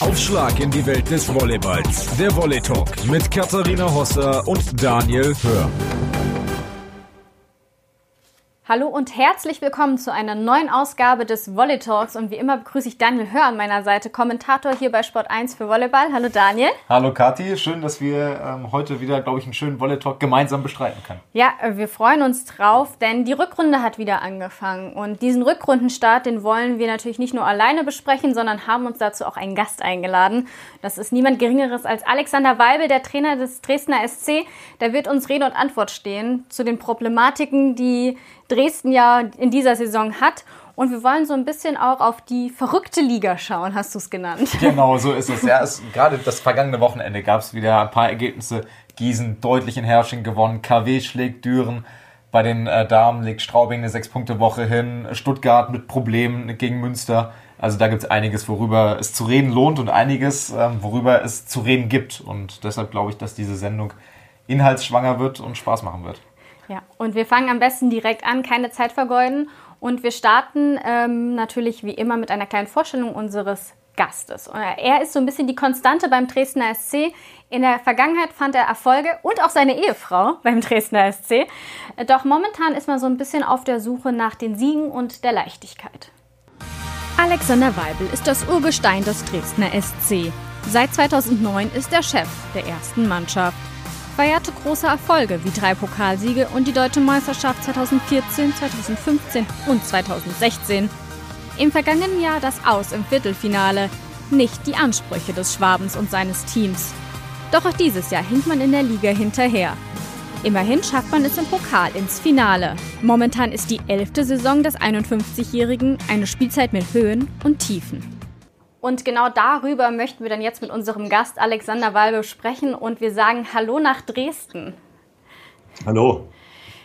Aufschlag in die Welt des Volleyballs. Der Volley Talk mit Katharina Hosser und Daniel Hör. Hallo und herzlich willkommen zu einer neuen Ausgabe des Volley Talks. Und wie immer begrüße ich Daniel Hör an meiner Seite, Kommentator hier bei Sport 1 für Volleyball. Hallo Daniel. Hallo Kathi, schön, dass wir ähm, heute wieder, glaube ich, einen schönen Volley Talk gemeinsam bestreiten können. Ja, wir freuen uns drauf, denn die Rückrunde hat wieder angefangen. Und diesen Rückrundenstart, den wollen wir natürlich nicht nur alleine besprechen, sondern haben uns dazu auch einen Gast eingeladen. Das ist niemand Geringeres als Alexander Weibel, der Trainer des Dresdner SC. Der wird uns Rede und Antwort stehen zu den Problematiken, die Dresden ja in dieser Saison hat. Und wir wollen so ein bisschen auch auf die verrückte Liga schauen, hast du es genannt. Genau, so ist es. Ja, es, gerade das vergangene Wochenende gab es wieder ein paar Ergebnisse. Gießen deutlich in Herrsching gewonnen, KW schlägt Düren. Bei den äh, Damen legt Straubing eine Sechs-Punkte-Woche hin. Stuttgart mit Problemen gegen Münster. Also da gibt es einiges, worüber es zu reden lohnt und einiges, ähm, worüber es zu reden gibt. Und deshalb glaube ich, dass diese Sendung inhaltsschwanger wird und Spaß machen wird. Ja, und wir fangen am besten direkt an, keine Zeit vergeuden. Und wir starten ähm, natürlich wie immer mit einer kleinen Vorstellung unseres Gastes. Er ist so ein bisschen die Konstante beim Dresdner SC. In der Vergangenheit fand er Erfolge und auch seine Ehefrau beim Dresdner SC. Doch momentan ist man so ein bisschen auf der Suche nach den Siegen und der Leichtigkeit. Alexander Weibel ist das Urgestein des Dresdner SC. Seit 2009 ist er Chef der ersten Mannschaft feierte große Erfolge wie drei Pokalsiege und die Deutsche Meisterschaft 2014, 2015 und 2016. Im vergangenen Jahr das Aus im Viertelfinale, nicht die Ansprüche des Schwabens und seines Teams. Doch auch dieses Jahr hinkt man in der Liga hinterher. Immerhin schafft man es im Pokal ins Finale. Momentan ist die elfte Saison des 51-Jährigen eine Spielzeit mit Höhen und Tiefen. Und genau darüber möchten wir dann jetzt mit unserem Gast Alexander Walbe sprechen und wir sagen Hallo nach Dresden. Hallo.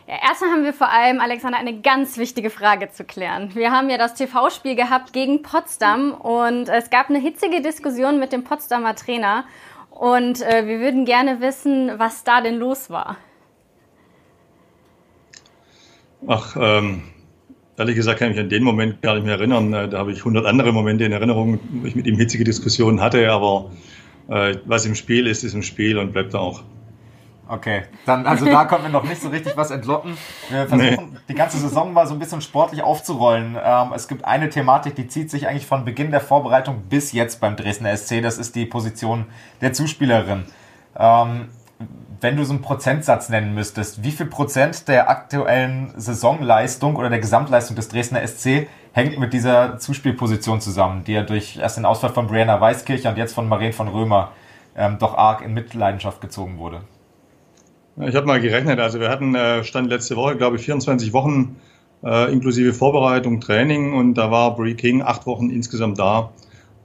Ja, erstmal haben wir vor allem, Alexander, eine ganz wichtige Frage zu klären. Wir haben ja das TV-Spiel gehabt gegen Potsdam und es gab eine hitzige Diskussion mit dem Potsdamer Trainer und äh, wir würden gerne wissen, was da denn los war. Ach, ähm, Ehrlich gesagt kann ich mich an den Moment gar nicht mehr erinnern. Äh, da habe ich hundert andere Momente in Erinnerung, wo ich mit ihm hitzige Diskussionen hatte. Aber äh, was im Spiel ist, ist im Spiel und bleibt da auch. Okay, dann also da konnten wir noch nicht so richtig was entlocken. Wir versuchen nee. die ganze Saison mal so ein bisschen sportlich aufzurollen. Ähm, es gibt eine Thematik, die zieht sich eigentlich von Beginn der Vorbereitung bis jetzt beim Dresdner SC. Das ist die Position der Zuspielerin. Ähm, wenn du so einen Prozentsatz nennen müsstest, wie viel Prozent der aktuellen Saisonleistung oder der Gesamtleistung des Dresdner SC hängt mit dieser Zuspielposition zusammen, die ja durch erst den Ausfall von Brianna Weiskircher und jetzt von Maren von Römer ähm, doch arg in Mitleidenschaft gezogen wurde? Ich habe mal gerechnet, also wir hatten äh, Stand letzte Woche, glaube ich, 24 Wochen äh, inklusive Vorbereitung, Training und da war Brie King acht Wochen insgesamt da.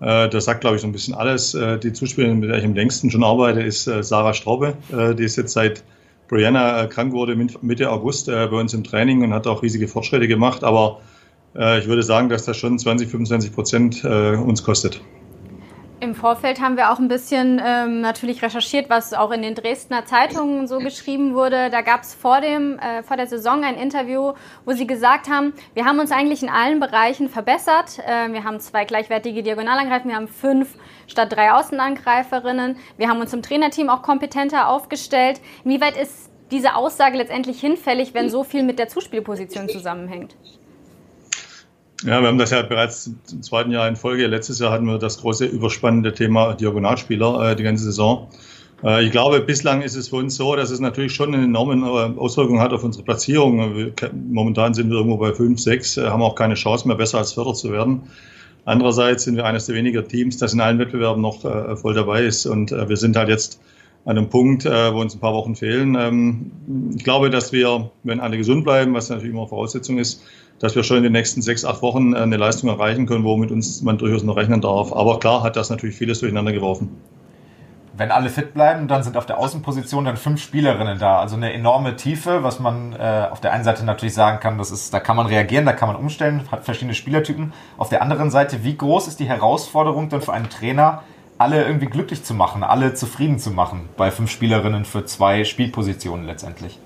Äh, das sagt, glaube ich, so ein bisschen alles. Äh, die Zuspielerin, mit der ich am längsten schon arbeite, ist äh, Sarah Straube. Die ist jetzt seit Brianna krank wurde, Mitte August bei uns im Training und hat auch riesige Fortschritte gemacht. Aber ich würde sagen, dass das schon 20, 25 Prozent uns kostet. Im Vorfeld haben wir auch ein bisschen ähm, natürlich recherchiert, was auch in den Dresdner Zeitungen so geschrieben wurde. Da gab es vor, äh, vor der Saison ein Interview, wo sie gesagt haben, wir haben uns eigentlich in allen Bereichen verbessert. Äh, wir haben zwei gleichwertige Diagonalangreifer, wir haben fünf statt drei Außenangreiferinnen. Wir haben uns im Trainerteam auch kompetenter aufgestellt. Inwieweit ist diese Aussage letztendlich hinfällig, wenn so viel mit der Zuspielposition zusammenhängt? Ja, wir haben das ja bereits im zweiten Jahr in Folge. Letztes Jahr hatten wir das große überspannende Thema Diagonalspieler äh, die ganze Saison. Äh, ich glaube, bislang ist es für uns so, dass es natürlich schon eine enorme äh, Auswirkung hat auf unsere Platzierung. Momentan sind wir irgendwo bei 5, 6, äh, haben auch keine Chance mehr, besser als Vierter zu werden. Andererseits sind wir eines der weniger Teams, das in allen Wettbewerben noch äh, voll dabei ist. Und wir sind halt jetzt an einem Punkt, wo uns ein paar Wochen fehlen. Ähm, ich glaube, dass wir, wenn alle gesund bleiben, was natürlich immer Voraussetzung ist, dass wir schon in den nächsten sechs, acht Wochen äh, eine Leistung erreichen können, womit uns man durchaus noch rechnen darf. Aber klar hat das natürlich vieles durcheinander geworfen. Wenn alle fit bleiben, dann sind auf der Außenposition dann fünf Spielerinnen da. Also eine enorme Tiefe, was man äh, auf der einen Seite natürlich sagen kann, das ist, da kann man reagieren, da kann man umstellen, hat verschiedene Spielertypen. Auf der anderen Seite, wie groß ist die Herausforderung dann für einen Trainer, alle irgendwie glücklich zu machen, alle zufrieden zu machen bei fünf Spielerinnen für zwei Spielpositionen letztendlich?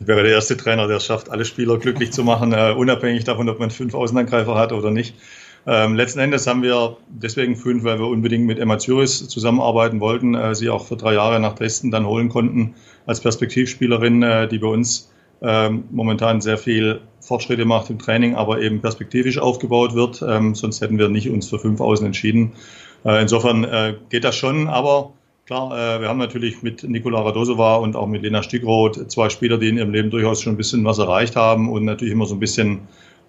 Ich wäre der erste Trainer, der es schafft, alle Spieler glücklich zu machen, uh, unabhängig davon, ob man fünf Außenangreifer hat oder nicht. Ähm, letzten Endes haben wir deswegen fünf, weil wir unbedingt mit Emma Züris zusammenarbeiten wollten, äh, sie auch für drei Jahre nach Dresden dann holen konnten als Perspektivspielerin, äh, die bei uns ähm, momentan sehr viel Fortschritte macht im Training, aber eben perspektivisch aufgebaut wird. Ähm, sonst hätten wir nicht uns für fünf Außen entschieden. Äh, insofern äh, geht das schon, aber klar, äh, wir haben natürlich mit Nikola Radosova und auch mit Lena Stigroth zwei Spieler, die in ihrem Leben durchaus schon ein bisschen was erreicht haben und natürlich immer so ein bisschen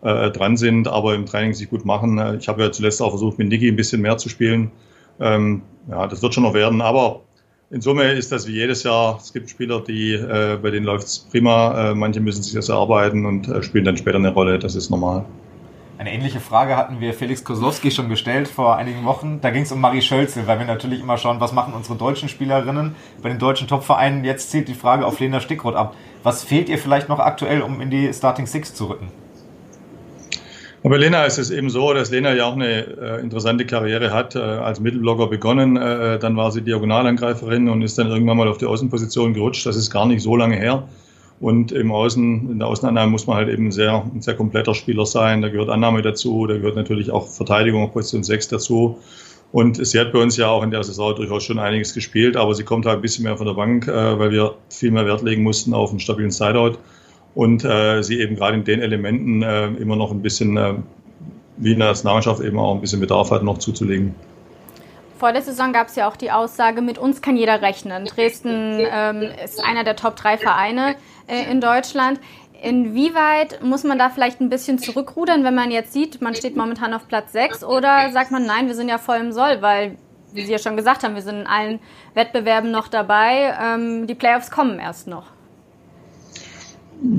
dran sind, aber im Training sich gut machen. Ich habe ja zuletzt auch versucht, mit Niki ein bisschen mehr zu spielen. Ähm, ja, das wird schon noch werden, aber in Summe ist das wie jedes Jahr. Es gibt Spieler, die bei denen läuft es prima. Manche müssen sich das erarbeiten und spielen dann später eine Rolle. Das ist normal. Eine ähnliche Frage hatten wir Felix Kozlowski schon gestellt vor einigen Wochen. Da ging es um Marie Schölzel, weil wir natürlich immer schauen, was machen unsere deutschen Spielerinnen bei den deutschen Topvereinen. Jetzt zielt die Frage auf Lena Stickroth ab. Was fehlt ihr vielleicht noch aktuell, um in die Starting Six zu rücken? Aber Lena ist es eben so, dass Lena ja auch eine äh, interessante Karriere hat, äh, als Mittelblocker begonnen, äh, dann war sie Diagonalangreiferin und ist dann irgendwann mal auf die Außenposition gerutscht. Das ist gar nicht so lange her. Und im Außen, in der Außenannahme muss man halt eben sehr, ein sehr kompletter Spieler sein. Da gehört Annahme dazu, da gehört natürlich auch Verteidigung auf Position 6 dazu. Und sie hat bei uns ja auch in der Saison durchaus schon einiges gespielt, aber sie kommt halt ein bisschen mehr von der Bank, äh, weil wir viel mehr Wert legen mussten auf einen stabilen Sideout und äh, sie eben gerade in den Elementen äh, immer noch ein bisschen, wie in der Nationalmannschaft eben auch ein bisschen Bedarf hat, noch zuzulegen. Vor der Saison gab es ja auch die Aussage, mit uns kann jeder rechnen. Dresden ähm, ist einer der Top drei Vereine äh, in Deutschland. Inwieweit muss man da vielleicht ein bisschen zurückrudern, wenn man jetzt sieht, man steht momentan auf Platz 6 oder sagt man, nein, wir sind ja voll im Soll, weil, wie Sie ja schon gesagt haben, wir sind in allen Wettbewerben noch dabei, ähm, die Playoffs kommen erst noch.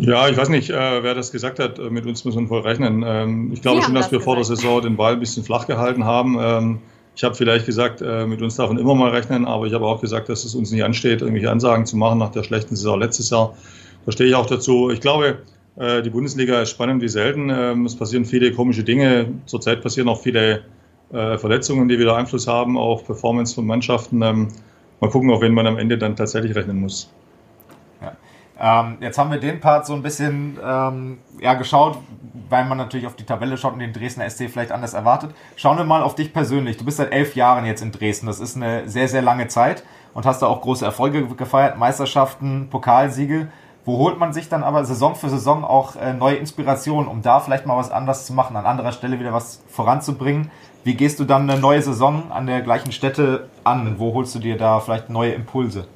Ja, ich weiß nicht, äh, wer das gesagt hat. Äh, mit uns muss man voll rechnen. Ähm, ich glaube schon, dass das wir gesagt. vor der Saison den Ball ein bisschen flach gehalten haben. Ähm, ich habe vielleicht gesagt, äh, mit uns darf man immer mal rechnen, aber ich habe auch gesagt, dass es uns nicht ansteht, irgendwelche Ansagen zu machen nach der schlechten Saison letztes Jahr. Da stehe ich auch dazu. Ich glaube, äh, die Bundesliga ist spannend wie selten. Ähm, es passieren viele komische Dinge. Zurzeit passieren auch viele äh, Verletzungen, die wieder Einfluss haben auf Performance von Mannschaften. Ähm, mal gucken, auf wen man am Ende dann tatsächlich rechnen muss. Ähm, jetzt haben wir den Part so ein bisschen ähm, ja, geschaut, weil man natürlich auf die Tabelle schaut und den Dresdner SC vielleicht anders erwartet. Schauen wir mal auf dich persönlich. Du bist seit elf Jahren jetzt in Dresden. Das ist eine sehr, sehr lange Zeit und hast da auch große Erfolge gefeiert, Meisterschaften, Pokalsiege. Wo holt man sich dann aber Saison für Saison auch äh, neue Inspirationen, um da vielleicht mal was anders zu machen, an anderer Stelle wieder was voranzubringen? Wie gehst du dann eine neue Saison an der gleichen Stätte an? Wo holst du dir da vielleicht neue Impulse?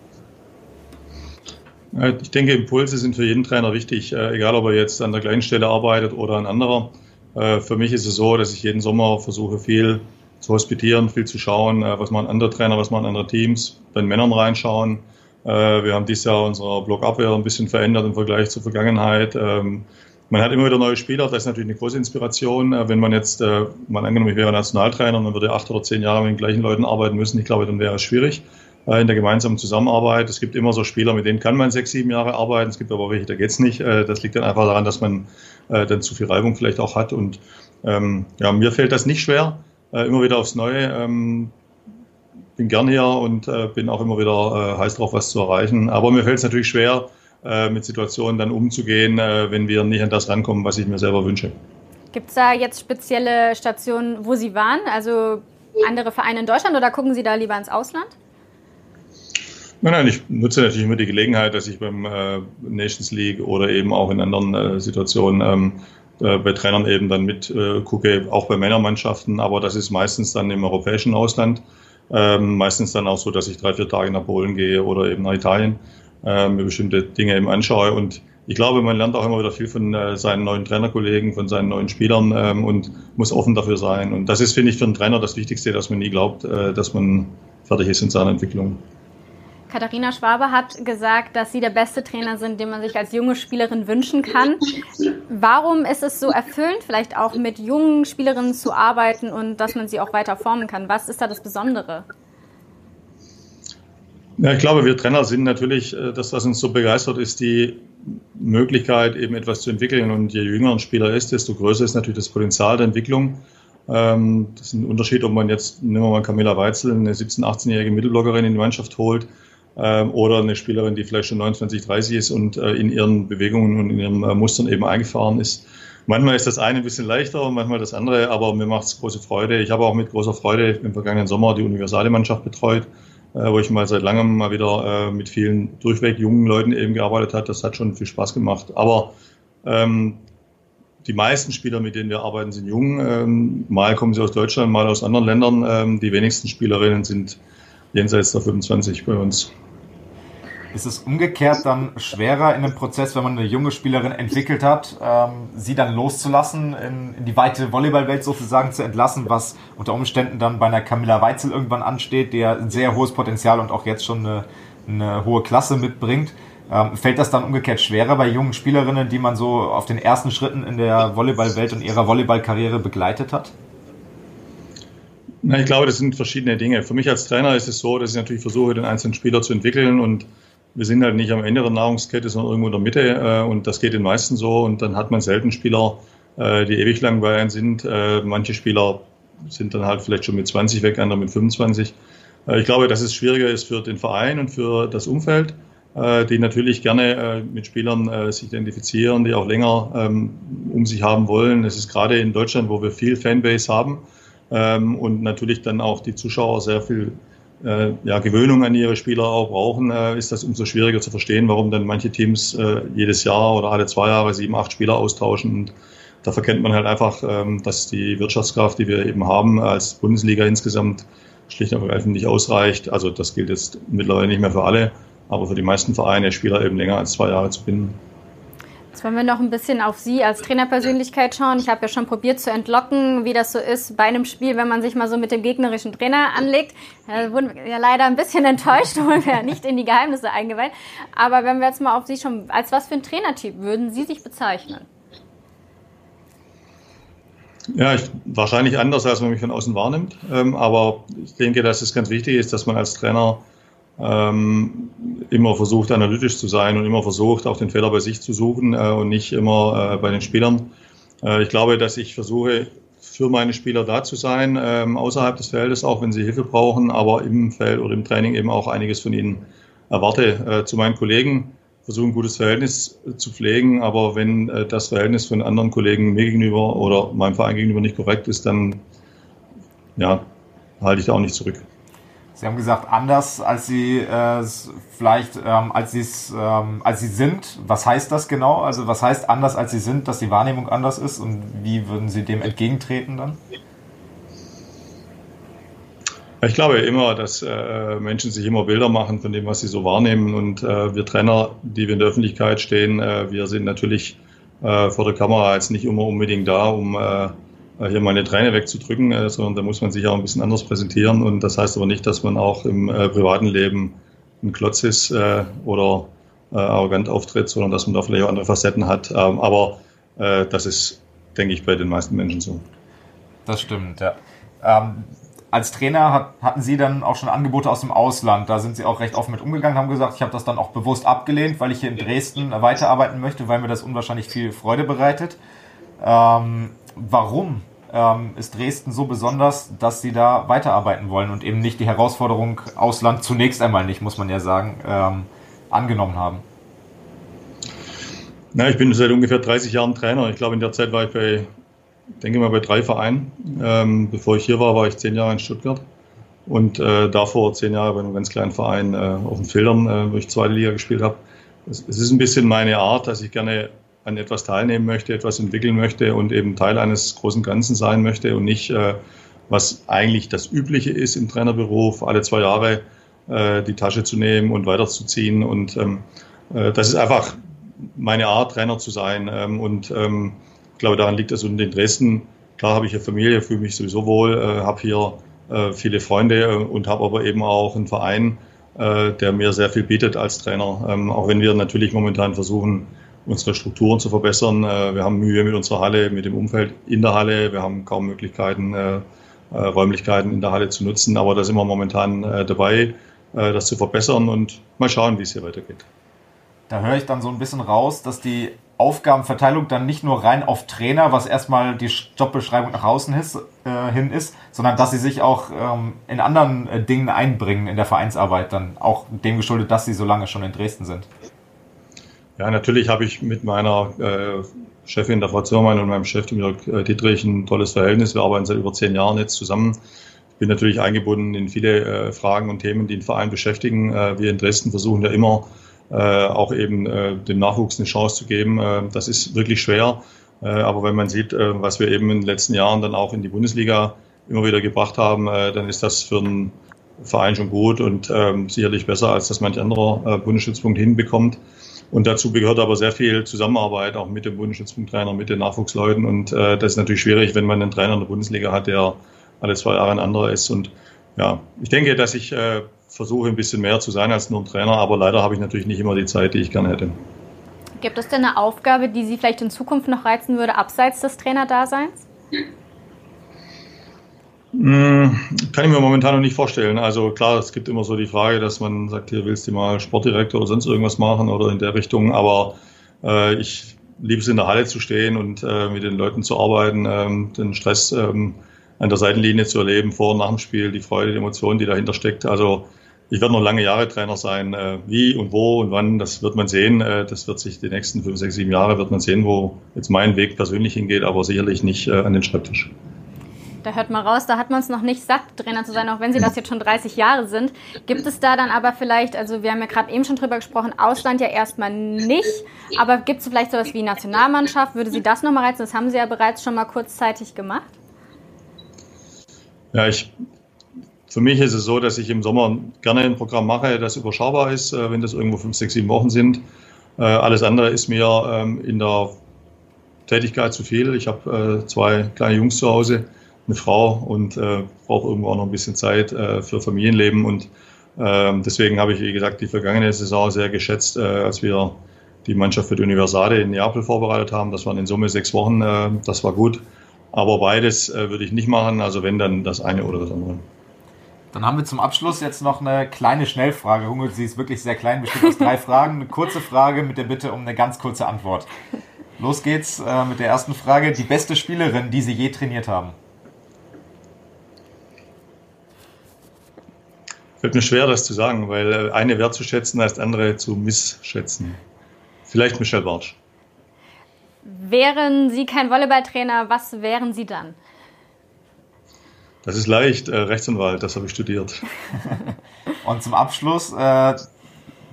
Ich denke, Impulse sind für jeden Trainer wichtig, äh, egal ob er jetzt an der gleichen Stelle arbeitet oder an anderer. Äh, für mich ist es so, dass ich jeden Sommer versuche, viel zu hospitieren, viel zu schauen, äh, was machen andere Trainer, was machen andere Teams, bei den Männern reinschauen. Wir haben dieses Jahr unsere Blockabwehr ein bisschen verändert im Vergleich zur Vergangenheit. Ähm, man hat immer wieder neue Spieler, das ist natürlich eine große Inspiration. Wenn man jetzt, mal angenommen, ich wäre Nationaltrainer und man würde acht oder zehn Jahre mit den gleichen Leuten arbeiten müssen, ich glaube, dann wäre es schwierig. Äh, in der gemeinsamen Zusammenarbeit. Es gibt immer so Spieler, mit denen kann man sechs, sieben Jahre arbeiten. Es gibt aber welche, da geht's nicht. Äh, das liegt dann einfach daran, dass man äh, dann zu viel Reibung vielleicht auch hat. Und ähm, ja, mir fällt das nicht schwer, immer wieder aufs Neue. Ähm, bin gern hier und bin auch immer wieder heiß drauf, was zu erreichen. Aber mir fällt es natürlich schwer, mit Situationen dann umzugehen, wenn wir nicht an das rankommen, was ich mir selber wünsche. Gibt es da jetzt spezielle Stationen, wo Sie waren? Also andere Vereine in Deutschland oder gucken Sie da lieber ins Ausland? Nein, nein, ich nutze natürlich immer die Gelegenheit, dass ich beim äh, Nations League oder eben auch in anderen äh, Situationen ähm, äh, bei Trainern eben dann mit äh, gucke, auch bei Männermannschaften, aber das ist meistens dann im europäischen Ausland. Ähm, meistens dann auch so, dass ich drei, vier Tage nach Polen gehe oder eben nach Italien, äh, mir bestimmte Dinge eben anschaue und ich glaube, man lernt auch immer wieder viel von äh, seinen neuen Trainerkollegen, von seinen neuen Spielern ähm, und muss offen dafür sein. Und das ist, finde ich, für einen Trainer das Wichtigste, dass man nie glaubt, dass man fertig ist in seiner Entwicklung. Katharina Schwabe hat gesagt, dass Sie der beste Trainer sind, den man sich als junge Spielerin wünschen kann. Warum ist es so erfüllend, vielleicht auch mit jungen Spielerinnen zu arbeiten und dass man sie auch weiter formen kann? Was ist da das Besondere? Ja, ich glaube, wir Trainer sind natürlich, äh, das, was uns so begeistert, ist die Möglichkeit, eben etwas zu entwickeln. Und je jünger ein Spieler ist, desto größer ist natürlich das Potenzial der Entwicklung. Ähm, das ist ein Unterschied, ob man jetzt, nehmen wir mal Camilla Weitzel, eine 17-, 18-jährige Mittelbloggerin in die Mannschaft holt oder eine Spielerin, die vielleicht schon 29, 30 ist und äh, in ihren Bewegungen und in ihren äh, Mustern eben eingefahren ist. Manchmal ist das eine ein bisschen leichter und manchmal das andere, aber mir macht es große Freude. Ich habe auch mit großer Freude im vergangenen Sommer die universale Mannschaft betreut, äh, wo ich mal seit langem mal wieder mit vielen durchweg jungen Leuten eben gearbeitet habe. Das hat schon viel Spaß gemacht. Aber ähm, die meisten Spieler, mit denen wir arbeiten, sind jung. Ähm, mal kommen sie aus Deutschland, mal aus anderen Ländern. Ähm, die wenigsten Spielerinnen sind jenseits der 25 bei uns. Ist es umgekehrt dann schwerer in einem Prozess, wenn man eine junge Spielerin entwickelt hat, ähm, sie dann loszulassen, in, in die weite Volleyballwelt sozusagen zu entlassen, was unter Umständen dann bei einer Camilla Weitzel irgendwann ansteht, der ein sehr hohes Potenzial und auch jetzt schon eine, eine hohe Klasse mitbringt? Ähm, fällt das dann umgekehrt schwerer bei jungen Spielerinnen, die man so auf den ersten Schritten in der Volleyballwelt und ihrer Volleyballkarriere begleitet hat? Na, ich glaube, das sind verschiedene Dinge. Für mich als Trainer ist es so, dass ich natürlich versuche, den einzelnen Spieler zu entwickeln und wir sind halt nicht am Ende der Nahrungskette, sondern irgendwo in der Mitte äh, und das geht den meisten so und dann hat man selten Spieler, äh, die ewig lang bei einem sind. Äh, manche Spieler sind dann halt vielleicht schon mit 20 weg, andere mit 25. Äh, ich glaube, dass es schwieriger ist für den Verein und für das Umfeld, die natürlich gerne mit Spielern sich identifizieren, die auch länger ähm, um sich haben wollen. Es ist gerade in Deutschland, wo wir viel Fanbase haben ähm, und natürlich dann auch die Zuschauer sehr viel äh, ja, Gewöhnung an ihre Spieler auch brauchen, äh, ist das umso schwieriger zu verstehen, warum dann manche Teams äh, jedes Jahr oder alle zwei Jahre sieben, acht Spieler austauschen. Und da verkennt man halt einfach, ähm, dass die Wirtschaftskraft, die wir eben haben als Bundesliga insgesamt, schlicht und ergreifend nicht ausreicht. Also das gilt jetzt mittlerweile nicht mehr für alle, aber für die meisten Vereine Spieler eben länger als zwei Jahre zu binden. Jetzt wollen wir noch ein bisschen auf Sie als Trainerpersönlichkeit schauen. Ich habe ja schon probiert zu entlocken, wie das so ist bei einem Spiel, wenn man sich mal so mit dem gegnerischen Trainer anlegt. Da wurden wir ja leider ein bisschen enttäuscht, wurden wir nicht in die Geheimnisse eingeweiht. Aber wenn wir jetzt mal auf Sie schon, als was für ein Trainertyp würden Sie sich bezeichnen? Ja, ich, wahrscheinlich anders, als man mich von außen wahrnimmt. Ähm, aber ich denke, dass es ganz wichtig ist, dass man als Trainer ähm, immer versucht, analytisch zu sein und immer versucht, auch den Fehler bei sich zu suchen äh, und nicht immer äh, bei den Spielern. Äh, ich glaube, dass ich versuche, für meine Spieler da zu sein, ähm, außerhalb des Feldes, auch wenn sie Hilfe brauchen, aber im Feld oder im Training eben auch einiges von ihnen erwarte. Äh, zu meinen Kollegen versuche ein gutes Verhältnis zu pflegen, aber wenn äh, das Verhältnis von anderen Kollegen mir gegenüber oder meinem Verein gegenüber nicht korrekt ist, dann ja, halte ich da auch nicht zurück. Sie haben gesagt, anders als Sie äh, vielleicht ähm, als Sie ähm, als Sie sind. Was heißt das genau? Also was heißt anders als Sie sind, dass die Wahrnehmung anders ist und wie würden Sie dem entgegentreten dann? Ich glaube immer, dass äh, Menschen sich immer Bilder machen von dem, was sie so wahrnehmen. Und äh, wir Trainer, die wir in der Öffentlichkeit stehen, äh, wir sind natürlich äh, vor der Kamera jetzt nicht immer unbedingt da, um äh, hier meine Träne wegzudrücken, äh, sondern da muss man sich auch ein bisschen anders präsentieren. Und das heißt aber nicht, dass man auch im äh, privaten Leben ein Klotz ist äh, oder äh, arrogant auftritt, sondern dass man da vielleicht auch andere Facetten hat. Ähm, aber äh, das ist, denke ich, bei den meisten Menschen so. Das stimmt, ja. Ähm, als Trainer hat, hatten Sie dann auch schon Angebote aus dem Ausland. Da sind Sie auch recht offen mit umgegangen, haben gesagt, ich habe das dann auch bewusst abgelehnt, weil ich hier in Dresden weiterarbeiten möchte, weil mir das unwahrscheinlich viel Freude bereitet. Ähm, warum ähm, ist Dresden so besonders, dass sie da weiterarbeiten wollen und eben nicht die Herausforderung Ausland zunächst einmal nicht, muss man ja sagen, ähm, angenommen haben? Na, ich bin seit ungefähr 30 Jahren Trainer. Ich glaube, in der Zeit war ich bei, denke mal, bei drei Vereinen. Ähm, bevor ich hier war, war ich zehn Jahre in Stuttgart. Und äh, davor zehn Jahre bei einem ganz kleinen Verein äh, auf den Filtern, äh, wo ich zweite Liga gespielt habe. Es, es ist ein bisschen meine Art, dass ich gerne an etwas teilnehmen möchte, etwas entwickeln möchte und eben Teil eines großen Ganzen sein möchte und nicht, äh, was eigentlich das Übliche ist im Trainerberuf, alle zwei Jahre äh, die Tasche zu nehmen und weiterzuziehen. Und ähm, äh, das ist einfach meine Art, Trainer zu sein. Ähm, und ähm, ich glaube, daran liegt es. Und in Dresden, klar habe ich eine Familie, fühle mich sowieso wohl, habe hier viele Freunde und habe aber eben auch einen Verein, der mir sehr viel bietet als Trainer. Auch wenn wir natürlich momentan versuchen, unsere Strukturen zu verbessern. Äh, wir haben Mühe mit unserer Halle, mit dem Umfeld in der Halle. Wir haben kaum Möglichkeiten, äh, äh, Räumlichkeiten in der Halle zu nutzen. Aber da sind wir momentan dabei, das zu verbessern und mal schauen, wie es hier weitergeht. Da höre ich dann so ein bisschen raus, dass die Aufgabenverteilung dann nicht nur rein auf Trainer, was erstmal die Jobbeschreibung nach außen ist, äh, hin ist, sondern dass sie sich auch ähm, in anderen äh, Dingen einbringen in der Vereinsarbeit, dann auch dem geschuldet, dass sie so lange schon in Dresden sind. Ja, natürlich habe ich mit meiner äh, Chefin, der Frau Zimmermann und meinem Chef, dem Jörg äh, Dietrich, ein tolles Verhältnis. Wir arbeiten seit über zehn Jahren jetzt zusammen. Ich bin natürlich eingebunden in viele äh, Fragen und Themen, die den Verein beschäftigen. Äh, wir in Dresden versuchen ja immer, äh, auch eben äh, dem Nachwuchs eine Chance zu geben. Äh, das ist wirklich schwer. Aber wenn man sieht, was wir eben in den letzten Jahren dann auch in die Bundesliga immer wieder gebracht haben, dann ist das für einen Verein schon gut und ähm, sicherlich besser, als das manch anderer Bundesstützpunkt hinbekommt. Und dazu gehört aber sehr viel Zusammenarbeit auch mit dem Bundesstützpunkttrainer, mit den Nachwuchsleuten. Und äh, das ist natürlich schwierig, wenn man einen Trainer in der Bundesliga hat, der alle zwei Jahre ein anderer ist. Und ja, ich denke, dass ich äh, versuche, ein bisschen mehr zu sein als nur ein Trainer, aber leider habe ich natürlich nicht immer die Zeit, die ich gerne hätte. Gibt es denn eine Aufgabe, die Sie vielleicht in Zukunft noch reizen würde, abseits des Trainerdaseins? Hm, kann ich mir momentan noch nicht vorstellen. Also klar, es gibt immer so die Frage, dass man sagt, hier willst du mal Sportdirektor oder sonst irgendwas machen oder in der Richtung. Aber äh, ich liebe es in der Halle zu stehen und äh, mit den Leuten zu arbeiten, ähm, den Stress ähm, an der Seitenlinie zu erleben, vor und nach dem Spiel, die Freude, die Emotion, die dahinter steckt. Also ich werde noch lange Jahre Trainer sein. Äh, wie und wo und wann, das wird man sehen. Äh, das wird sich die nächsten fünf, sechs, sieben Jahre wird man sehen, wo jetzt mein Weg persönlich hingeht, aber sicherlich nicht äh, an den Schreibtisch. Da hört man raus, da hat man es noch nicht satt, Trainer zu sein, auch wenn sie das jetzt schon 30 Jahre sind. Gibt es da dann aber vielleicht, also wir haben ja gerade eben schon drüber gesprochen, Ausland ja erstmal nicht, aber gibt es vielleicht sowas wie Nationalmannschaft? Würde Sie das nochmal reizen? Das haben Sie ja bereits schon mal kurzzeitig gemacht. Ja, ich für mich ist es so, dass ich im Sommer gerne ein Programm mache, das überschaubar ist, äh, wenn das irgendwo fünf, sechs, sieben Wochen sind. Äh, alles andere ist mir ähm, in der Tätigkeit zu viel. Ich habe äh, zwei kleine Jungs zu Hause, eine Frau und brauche irgendwo auch noch ein bisschen Zeit für Familienleben. Und ähm, deswegen habe ich, wie gesagt, die vergangene Saison sehr geschätzt, als wir die Mannschaft für die Universade in Neapel vorbereitet haben. Das waren in Summe sechs Wochen. Das war gut. Aber beides würde ich nicht machen. Also wenn dann das eine oder das andere. Dann haben wir zum Abschluss jetzt noch eine kleine Schnellfrage. Hummel, sie ist wirklich sehr klein, besteht aus drei Fragen. Eine kurze Frage mit der Bitte um eine ganz kurze Antwort. Los geht's äh, mit der ersten Frage. Die beste Spielerin, die Sie je trainiert haben? Fällt mir schwer, das zu sagen, weil äh, eine wertzuschätzen heißt andere zu missschätzen. Vielleicht Michelle Bartsch. Wären Sie kein Volleyballtrainer, was wären Sie dann? Das ist leicht, äh, Rechtsanwalt, das habe ich studiert. Und zum Abschluss, äh,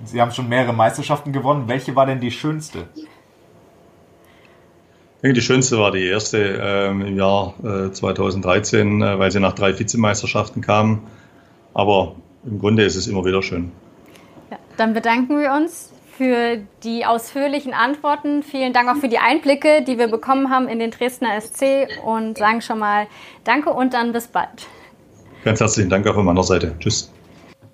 Sie haben schon mehrere Meisterschaften gewonnen. Welche war denn die schönste? Ich denke, die schönste war die erste ähm, im Jahr äh, 2013, äh, weil sie nach drei Vizemeisterschaften kam. Aber im Grunde ist es immer wieder schön. Ja, dann bedanken wir uns für die ausführlichen Antworten. Vielen Dank auch für die Einblicke, die wir bekommen haben in den Dresdner SC und sagen schon mal Danke und dann bis bald. Ganz herzlichen Dank auch von meiner Seite. Tschüss.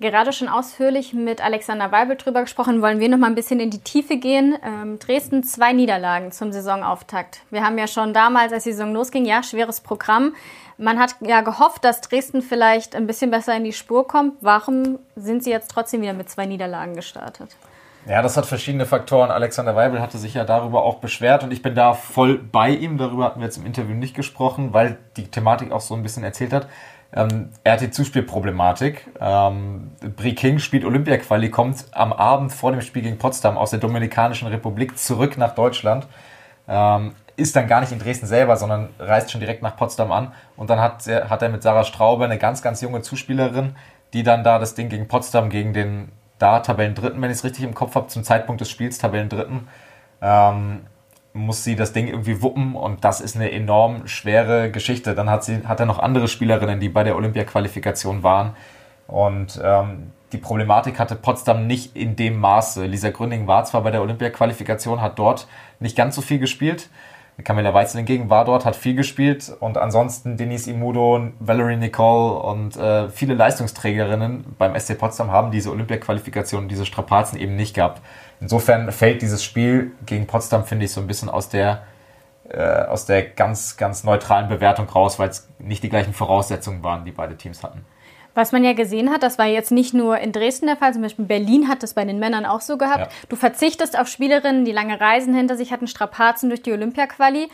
Gerade schon ausführlich mit Alexander Weibel drüber gesprochen, wollen wir noch mal ein bisschen in die Tiefe gehen. Ähm, Dresden zwei Niederlagen zum Saisonauftakt. Wir haben ja schon damals, als die Saison losging, ja, schweres Programm. Man hat ja gehofft, dass Dresden vielleicht ein bisschen besser in die Spur kommt. Warum sind sie jetzt trotzdem wieder mit zwei Niederlagen gestartet? Ja, das hat verschiedene Faktoren. Alexander Weibel hatte sich ja darüber auch beschwert und ich bin da voll bei ihm. Darüber hatten wir jetzt im Interview nicht gesprochen, weil die Thematik auch so ein bisschen erzählt hat. Ähm, er hat die Zuspielproblematik. Ähm, Brie King spielt Olympia-Quali, kommt am Abend vor dem Spiel gegen Potsdam aus der Dominikanischen Republik zurück nach Deutschland. Ähm, ist dann gar nicht in Dresden selber, sondern reist schon direkt nach Potsdam an. Und dann hat er, hat er mit Sarah Straube eine ganz, ganz junge Zuspielerin, die dann da das Ding gegen Potsdam, gegen den da Tabellendritten, wenn ich es richtig im Kopf habe, zum Zeitpunkt des Spiels Tabellendritten, ähm, muss sie das Ding irgendwie wuppen und das ist eine enorm schwere Geschichte. Dann hat, sie, hat er noch andere Spielerinnen, die bei der Olympia-Qualifikation waren und ähm, die Problematik hatte Potsdam nicht in dem Maße. Lisa Gründing war zwar bei der Olympia-Qualifikation, hat dort nicht ganz so viel gespielt, Camilla Weizel hingegen war dort, hat viel gespielt und ansonsten Denise Imudo, Valerie Nicole und äh, viele Leistungsträgerinnen beim SC Potsdam haben diese Olympia-Qualifikation, diese Strapazen eben nicht gehabt. Insofern fällt dieses Spiel gegen Potsdam, finde ich, so ein bisschen aus der, äh, aus der ganz, ganz neutralen Bewertung raus, weil es nicht die gleichen Voraussetzungen waren, die beide Teams hatten. Was man ja gesehen hat, das war jetzt nicht nur in Dresden der Fall, zum Beispiel Berlin hat das bei den Männern auch so gehabt. Ja. Du verzichtest auf Spielerinnen, die lange Reisen hinter sich hatten, Strapazen durch die Olympia-Quali.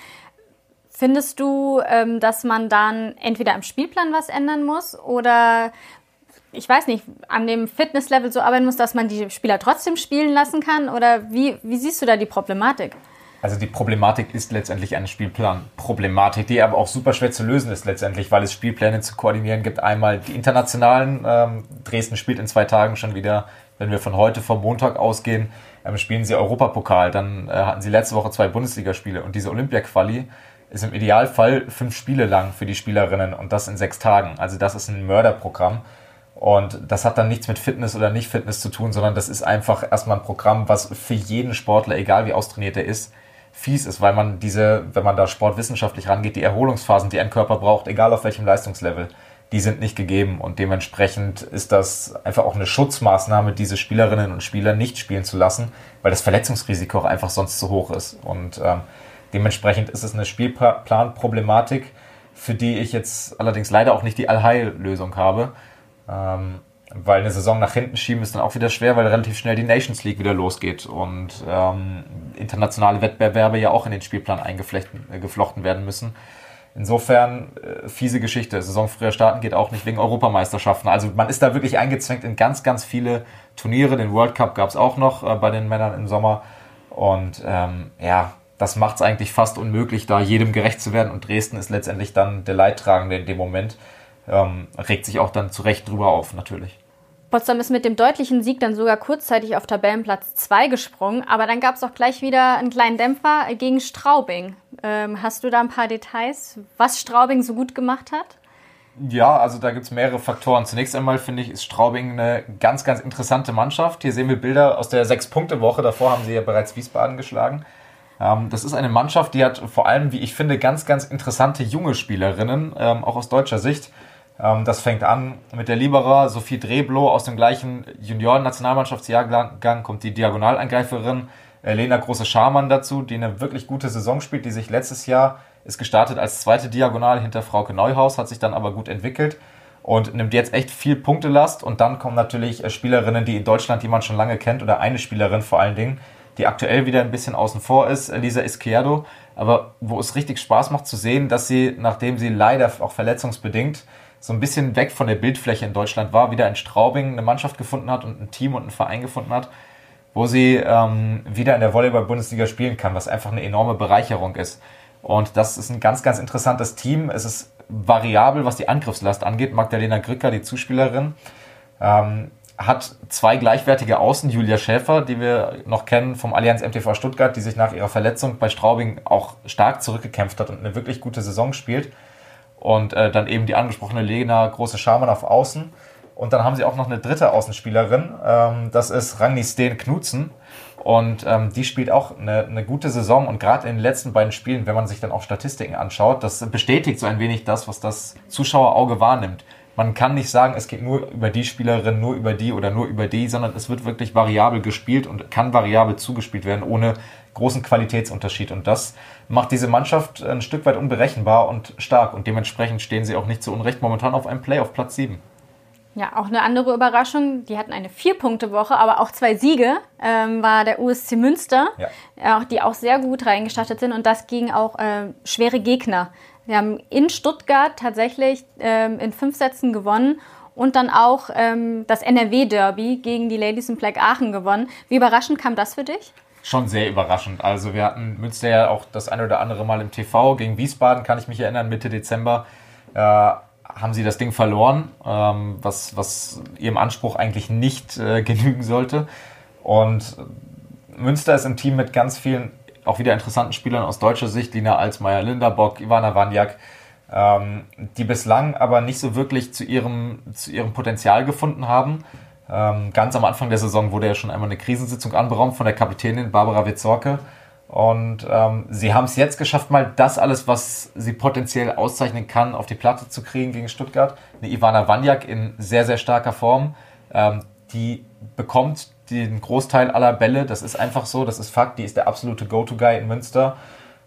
Findest du, ähm, dass man dann entweder am Spielplan was ändern muss oder ich weiß nicht, an dem Fitnesslevel so arbeiten muss, dass man die Spieler trotzdem spielen lassen kann? Oder wie, wie siehst du da die Problematik? Also die Problematik ist letztendlich eine Spielplan-Problematik, die aber auch super schwer zu lösen ist letztendlich, weil es Spielpläne zu koordinieren gibt. Einmal die internationalen, ähm, Dresden spielt in zwei Tagen schon wieder, wenn wir von heute vom Montag ausgehen, ähm, spielen sie Europapokal. Dann äh, hatten sie letzte Woche zwei Bundesligaspiele und diese Olympia-Quali ist im Idealfall fünf Spiele lang für die Spielerinnen und das in sechs Tagen. Also das ist ein Mörderprogramm. Und das hat dann nichts mit Fitness oder Nicht-Fitness zu tun, sondern das ist einfach erstmal ein Programm, was für jeden Sportler, egal wie austrainiert er ist, fies ist, weil man diese, wenn man da sportwissenschaftlich rangeht, die Erholungsphasen, die ein Körper braucht, egal auf welchem Leistungslevel, die sind nicht gegeben und dementsprechend ist das einfach auch eine Schutzmaßnahme, diese Spielerinnen und Spieler nicht spielen zu lassen, weil das Verletzungsrisiko auch einfach sonst zu hoch ist. Und ähm, dementsprechend ist es eine Spielplanproblematik, für die ich jetzt allerdings leider auch nicht die Allheillösung habe. Ähm, weil eine Saison nach hinten schieben ist dann auch wieder schwer, weil relativ schnell die Nations League wieder losgeht und ähm, internationale Wettbewerbe ja auch in den Spielplan eingeflochten äh, werden müssen. Insofern äh, fiese Geschichte. Saison früher starten geht auch nicht wegen Europameisterschaften. Also man ist da wirklich eingezwängt in ganz, ganz viele Turniere. Den World Cup gab es auch noch äh, bei den Männern im Sommer. Und ähm, ja, das macht es eigentlich fast unmöglich, da jedem gerecht zu werden. Und Dresden ist letztendlich dann der Leidtragende in dem Moment ähm, regt sich auch dann zu Recht drüber auf, natürlich. Potsdam ist mit dem deutlichen Sieg dann sogar kurzzeitig auf Tabellenplatz 2 gesprungen, aber dann gab es auch gleich wieder einen kleinen Dämpfer gegen Straubing. Ähm, hast du da ein paar Details, was Straubing so gut gemacht hat? Ja, also da gibt es mehrere Faktoren. Zunächst einmal finde ich, ist Straubing eine ganz, ganz interessante Mannschaft. Hier sehen wir Bilder aus der Sechs-Punkte-Woche. Davor haben sie ja bereits Wiesbaden geschlagen. Ähm, das ist eine Mannschaft, die hat vor allem, wie ich finde, ganz, ganz interessante junge Spielerinnen, ähm, auch aus deutscher Sicht. Ähm, das fängt an mit der Liberer Sophie Dreblo aus dem gleichen Junioren-Nationalmannschaftsjahrgang, kommt die Diagonalangreiferin äh, Lena Große-Scharmann dazu, die eine wirklich gute Saison spielt, die sich letztes Jahr ist gestartet als zweite Diagonal hinter Frauke Neuhaus, hat sich dann aber gut entwickelt und nimmt jetzt echt viel Punktelast. Und dann kommen natürlich äh, Spielerinnen, die in Deutschland, die man schon lange kennt, oder eine Spielerin vor allen Dingen, die aktuell wieder ein bisschen außen vor ist, Lisa Izquierdo, aber wo es richtig Spaß macht zu sehen, dass sie, nachdem sie leider auch verletzungsbedingt so ein bisschen weg von der Bildfläche in Deutschland war, wieder in Straubing eine Mannschaft gefunden hat und ein Team und einen Verein gefunden hat, wo sie ähm, wieder in der Volleyball-Bundesliga spielen kann, was einfach eine enorme Bereicherung ist. Und das ist ein ganz, ganz interessantes Team. Es ist variabel, was die Angriffslast angeht. Magdalena Grücker, die Zuspielerin, ähm, hat zwei gleichwertige Außen, Julia Schäfer, die wir noch kennen vom Allianz MTV Stuttgart, die sich nach ihrer Verletzung bei Straubing auch stark zurückgekämpft hat und eine wirklich gute Saison spielt und äh, dann eben die angesprochene Lena Große Schamann auf Außen. Und dann haben sie auch noch eine dritte Außenspielerin, ähm, das ist Ragni Steen Knutzen. Und ähm, die spielt auch eine, eine gute Saison und gerade in den letzten beiden Spielen, wenn man sich dann auch Statistiken anschaut, das bestätigt so ein wenig das, was das Zuschauerauge wahrnimmt. Man kann nicht sagen, es geht nur über die Spielerin, nur über die oder nur über die, sondern es wird wirklich variabel gespielt und kann variabel zugespielt werden, ohne großen Qualitätsunterschied. Und das macht diese Mannschaft ein Stück weit unberechenbar und stark. Und dementsprechend stehen sie auch nicht zu Unrecht momentan auf einem Play auf Platz 7. Ja, auch eine andere Überraschung. Die hatten eine Vier-Punkte-Woche, aber auch zwei Siege. Ähm, war der USC Münster, ja. die auch sehr gut reingestartet sind. Und das gegen auch äh, schwere Gegner. Wir haben in Stuttgart tatsächlich ähm, in fünf Sätzen gewonnen und dann auch ähm, das NRW-Derby gegen die Ladies in Black Aachen gewonnen. Wie überraschend kam das für dich? schon sehr überraschend. Also wir hatten Münster ja auch das eine oder andere Mal im TV gegen Wiesbaden, kann ich mich erinnern, Mitte Dezember. Äh, haben sie das Ding verloren, ähm, was, was ihrem Anspruch eigentlich nicht äh, genügen sollte. Und Münster ist im Team mit ganz vielen auch wieder interessanten Spielern aus deutscher Sicht, Lina Alsmeier, Linda Bock, Ivana Wanjak, ähm, die bislang aber nicht so wirklich zu ihrem, zu ihrem Potenzial gefunden haben. Ähm, ganz am Anfang der Saison wurde ja schon einmal eine Krisensitzung anberaumt von der Kapitänin Barbara Witzorke. Und ähm, sie haben es jetzt geschafft, mal das alles, was sie potenziell auszeichnen kann, auf die Platte zu kriegen gegen Stuttgart. Eine Ivana Wanjak in sehr, sehr starker Form. Ähm, die bekommt den Großteil aller Bälle. Das ist einfach so, das ist Fakt. Die ist der absolute Go-To-Guy in Münster.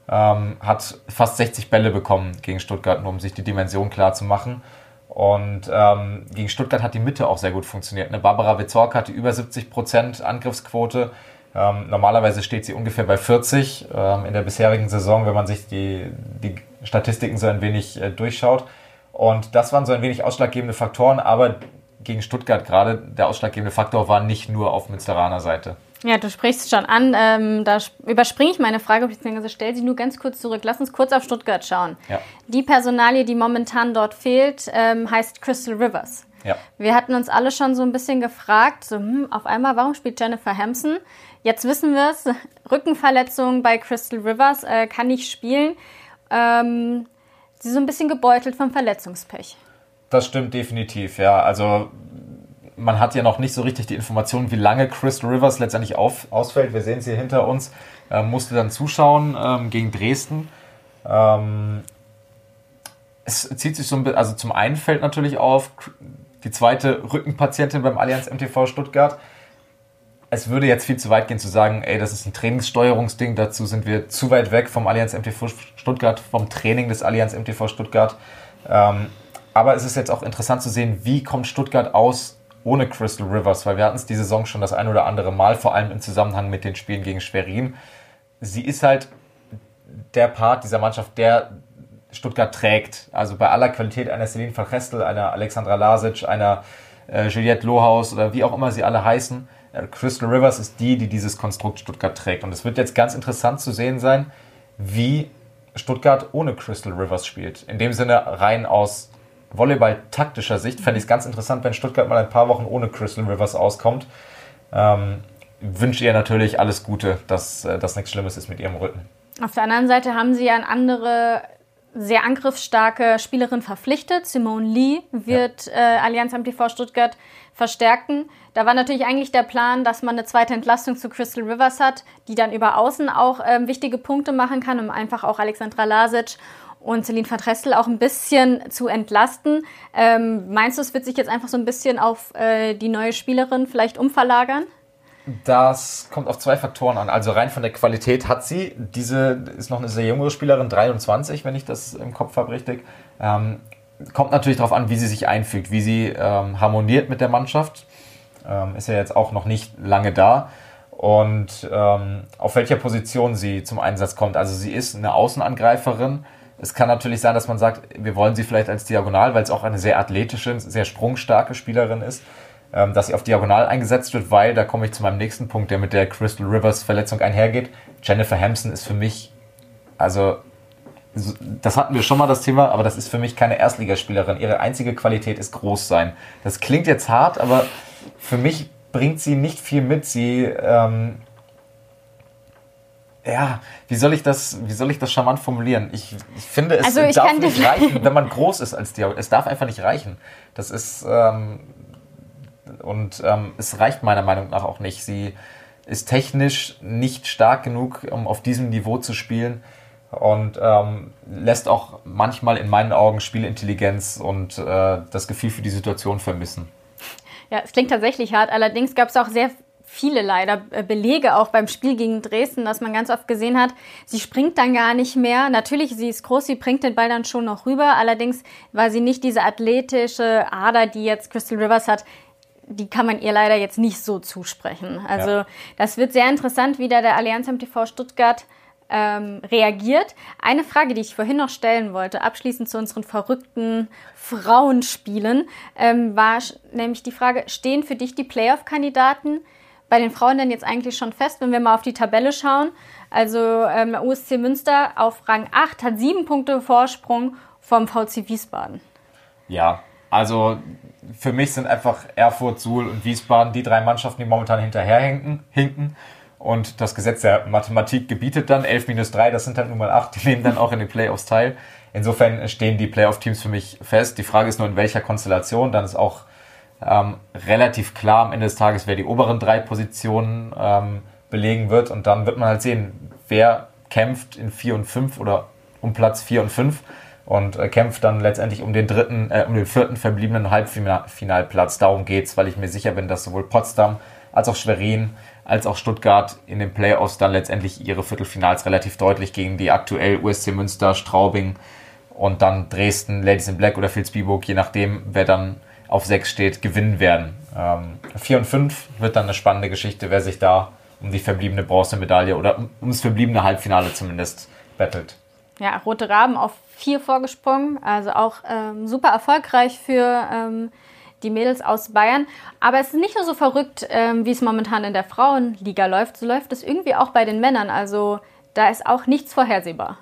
Ähm, hat fast 60 Bälle bekommen gegen Stuttgart, nur um sich die Dimension klar zu machen. Und ähm, gegen Stuttgart hat die Mitte auch sehr gut funktioniert. Ne? Barbara Witzorka hatte über 70% Angriffsquote. Ähm, normalerweise steht sie ungefähr bei 40 ähm, in der bisherigen Saison, wenn man sich die, die Statistiken so ein wenig äh, durchschaut. Und das waren so ein wenig ausschlaggebende Faktoren, aber gegen Stuttgart gerade der ausschlaggebende Faktor war nicht nur auf Münsteraner Seite. Ja, du sprichst schon an. Ähm, da überspringe ich meine Frage, beziehungsweise stell sie nur ganz kurz zurück. Lass uns kurz auf Stuttgart schauen. Ja. Die Personalie, die momentan dort fehlt, ähm, heißt Crystal Rivers. Ja. Wir hatten uns alle schon so ein bisschen gefragt, so, hm, auf einmal, warum spielt Jennifer Hampson? Jetzt wissen wir es, Rückenverletzung bei Crystal Rivers, äh, kann nicht spielen. Ähm, sie ist so ein bisschen gebeutelt vom Verletzungspech. Das stimmt definitiv, ja. Also man hat ja noch nicht so richtig die Information, wie lange Crystal Rivers letztendlich auf, ausfällt. Wir sehen es hier hinter uns. Äh, musste dann zuschauen ähm, gegen Dresden. Ähm, es zieht sich so ein bisschen, also zum einen fällt natürlich auf, die zweite Rückenpatientin beim Allianz MTV Stuttgart. Es würde jetzt viel zu weit gehen zu sagen, ey, das ist ein Trainingssteuerungsding, dazu sind wir zu weit weg vom Allianz MTV Stuttgart, vom Training des Allianz MTV Stuttgart. Ähm, aber es ist jetzt auch interessant zu sehen, wie kommt Stuttgart aus ohne Crystal Rivers, weil wir hatten es die Saison schon das ein oder andere Mal, vor allem im Zusammenhang mit den Spielen gegen Schwerin. Sie ist halt der Part dieser Mannschaft, der Stuttgart trägt. Also bei aller Qualität einer Celine van Gestel, einer Alexandra Lasic, einer äh, Juliette Lohaus oder wie auch immer sie alle heißen. Äh, Crystal Rivers ist die, die dieses Konstrukt Stuttgart trägt. Und es wird jetzt ganz interessant zu sehen sein, wie Stuttgart ohne Crystal Rivers spielt. In dem Sinne rein aus Volleyball-taktischer Sicht fände ich es ganz interessant, wenn Stuttgart mal ein paar Wochen ohne Crystal Rivers auskommt. Ähm, wünsche ihr natürlich alles Gute, dass äh, das nichts Schlimmes ist mit ihrem Rücken. Auf der anderen Seite haben sie ja eine andere sehr angriffsstarke Spielerin verpflichtet. Simone Lee wird ja. äh, Allianz MTV Stuttgart verstärken. Da war natürlich eigentlich der Plan, dass man eine zweite Entlastung zu Crystal Rivers hat, die dann über Außen auch ähm, wichtige Punkte machen kann, um einfach auch Alexandra Lasic und Celine Verdressel auch ein bisschen zu entlasten. Ähm, meinst du, es wird sich jetzt einfach so ein bisschen auf äh, die neue Spielerin vielleicht umverlagern? Das kommt auf zwei Faktoren an. Also rein von der Qualität hat sie. Diese ist noch eine sehr junge Spielerin, 23, wenn ich das im Kopf habe richtig. Ähm, kommt natürlich darauf an, wie sie sich einfügt, wie sie ähm, harmoniert mit der Mannschaft. Ähm, ist ja jetzt auch noch nicht lange da. Und ähm, auf welcher Position sie zum Einsatz kommt. Also sie ist eine Außenangreiferin es kann natürlich sein, dass man sagt, wir wollen sie vielleicht als Diagonal, weil es auch eine sehr athletische, sehr sprungstarke Spielerin ist, ähm, dass sie auf Diagonal eingesetzt wird, weil, da komme ich zu meinem nächsten Punkt, der mit der Crystal Rivers Verletzung einhergeht. Jennifer Hampson ist für mich, also das hatten wir schon mal das Thema, aber das ist für mich keine Erstligaspielerin. Ihre einzige Qualität ist groß sein. Das klingt jetzt hart, aber für mich bringt sie nicht viel mit. Sie ähm, ja, wie soll ich das, wie soll ich das charmant formulieren? Ich, ich finde, es also darf nicht reichen, wenn man groß ist als Dialog. Es darf einfach nicht reichen. Das ist, ähm, und ähm, es reicht meiner Meinung nach auch nicht. Sie ist technisch nicht stark genug, um auf diesem Niveau zu spielen und ähm, lässt auch manchmal in meinen Augen Spielintelligenz und äh, das Gefühl für die Situation vermissen. Ja, es klingt tatsächlich hart. Allerdings gab es auch sehr viele leider äh, Belege auch beim Spiel gegen Dresden, dass man ganz oft gesehen hat, sie springt dann gar nicht mehr. Natürlich, sie ist groß, sie bringt den Ball dann schon noch rüber. Allerdings war sie nicht diese athletische Ader, die jetzt Crystal Rivers hat. Die kann man ihr leider jetzt nicht so zusprechen. Also ja. das wird sehr interessant, wie da der Allianz MTV Stuttgart ähm, reagiert. Eine Frage, die ich vorhin noch stellen wollte, abschließend zu unseren verrückten Frauenspielen, ähm, war nämlich die Frage, stehen für dich die Playoff-Kandidaten bei den Frauen denn jetzt eigentlich schon fest, wenn wir mal auf die Tabelle schauen. Also ähm, USC Münster auf Rang 8 hat sieben Punkte Vorsprung vom VC Wiesbaden. Ja, also für mich sind einfach Erfurt, Suhl und Wiesbaden die drei Mannschaften, die momentan hinterherhinken. Hinken. Und das Gesetz der Mathematik gebietet dann 11 minus 3, das sind dann nun mal 8, die nehmen dann auch in den Playoffs teil. Insofern stehen die Playoff-Teams für mich fest. Die Frage ist nur, in welcher Konstellation. Dann ist auch ähm, relativ klar am Ende des Tages, wer die oberen drei Positionen ähm, belegen wird. Und dann wird man halt sehen, wer kämpft in 4 und 5 oder um Platz 4 und 5 und äh, kämpft dann letztendlich um den dritten, äh, um den vierten verbliebenen Halbfinalplatz. Darum geht's, weil ich mir sicher bin, dass sowohl Potsdam als auch Schwerin als auch Stuttgart in den Playoffs dann letztendlich ihre Viertelfinals relativ deutlich gegen die aktuell USC Münster, Straubing und dann Dresden, Ladies in Black oder Vilsbiburg, je nachdem, wer dann auf 6 steht, gewinnen werden. Ähm, 4 und 5 wird dann eine spannende Geschichte, wer sich da um die verbliebene Bronzemedaille oder um, ums verbliebene Halbfinale zumindest bettelt. Ja, Rote Raben auf 4 vorgesprungen, also auch ähm, super erfolgreich für ähm, die Mädels aus Bayern. Aber es ist nicht nur so verrückt, ähm, wie es momentan in der Frauenliga läuft, so läuft es irgendwie auch bei den Männern. Also da ist auch nichts vorhersehbar.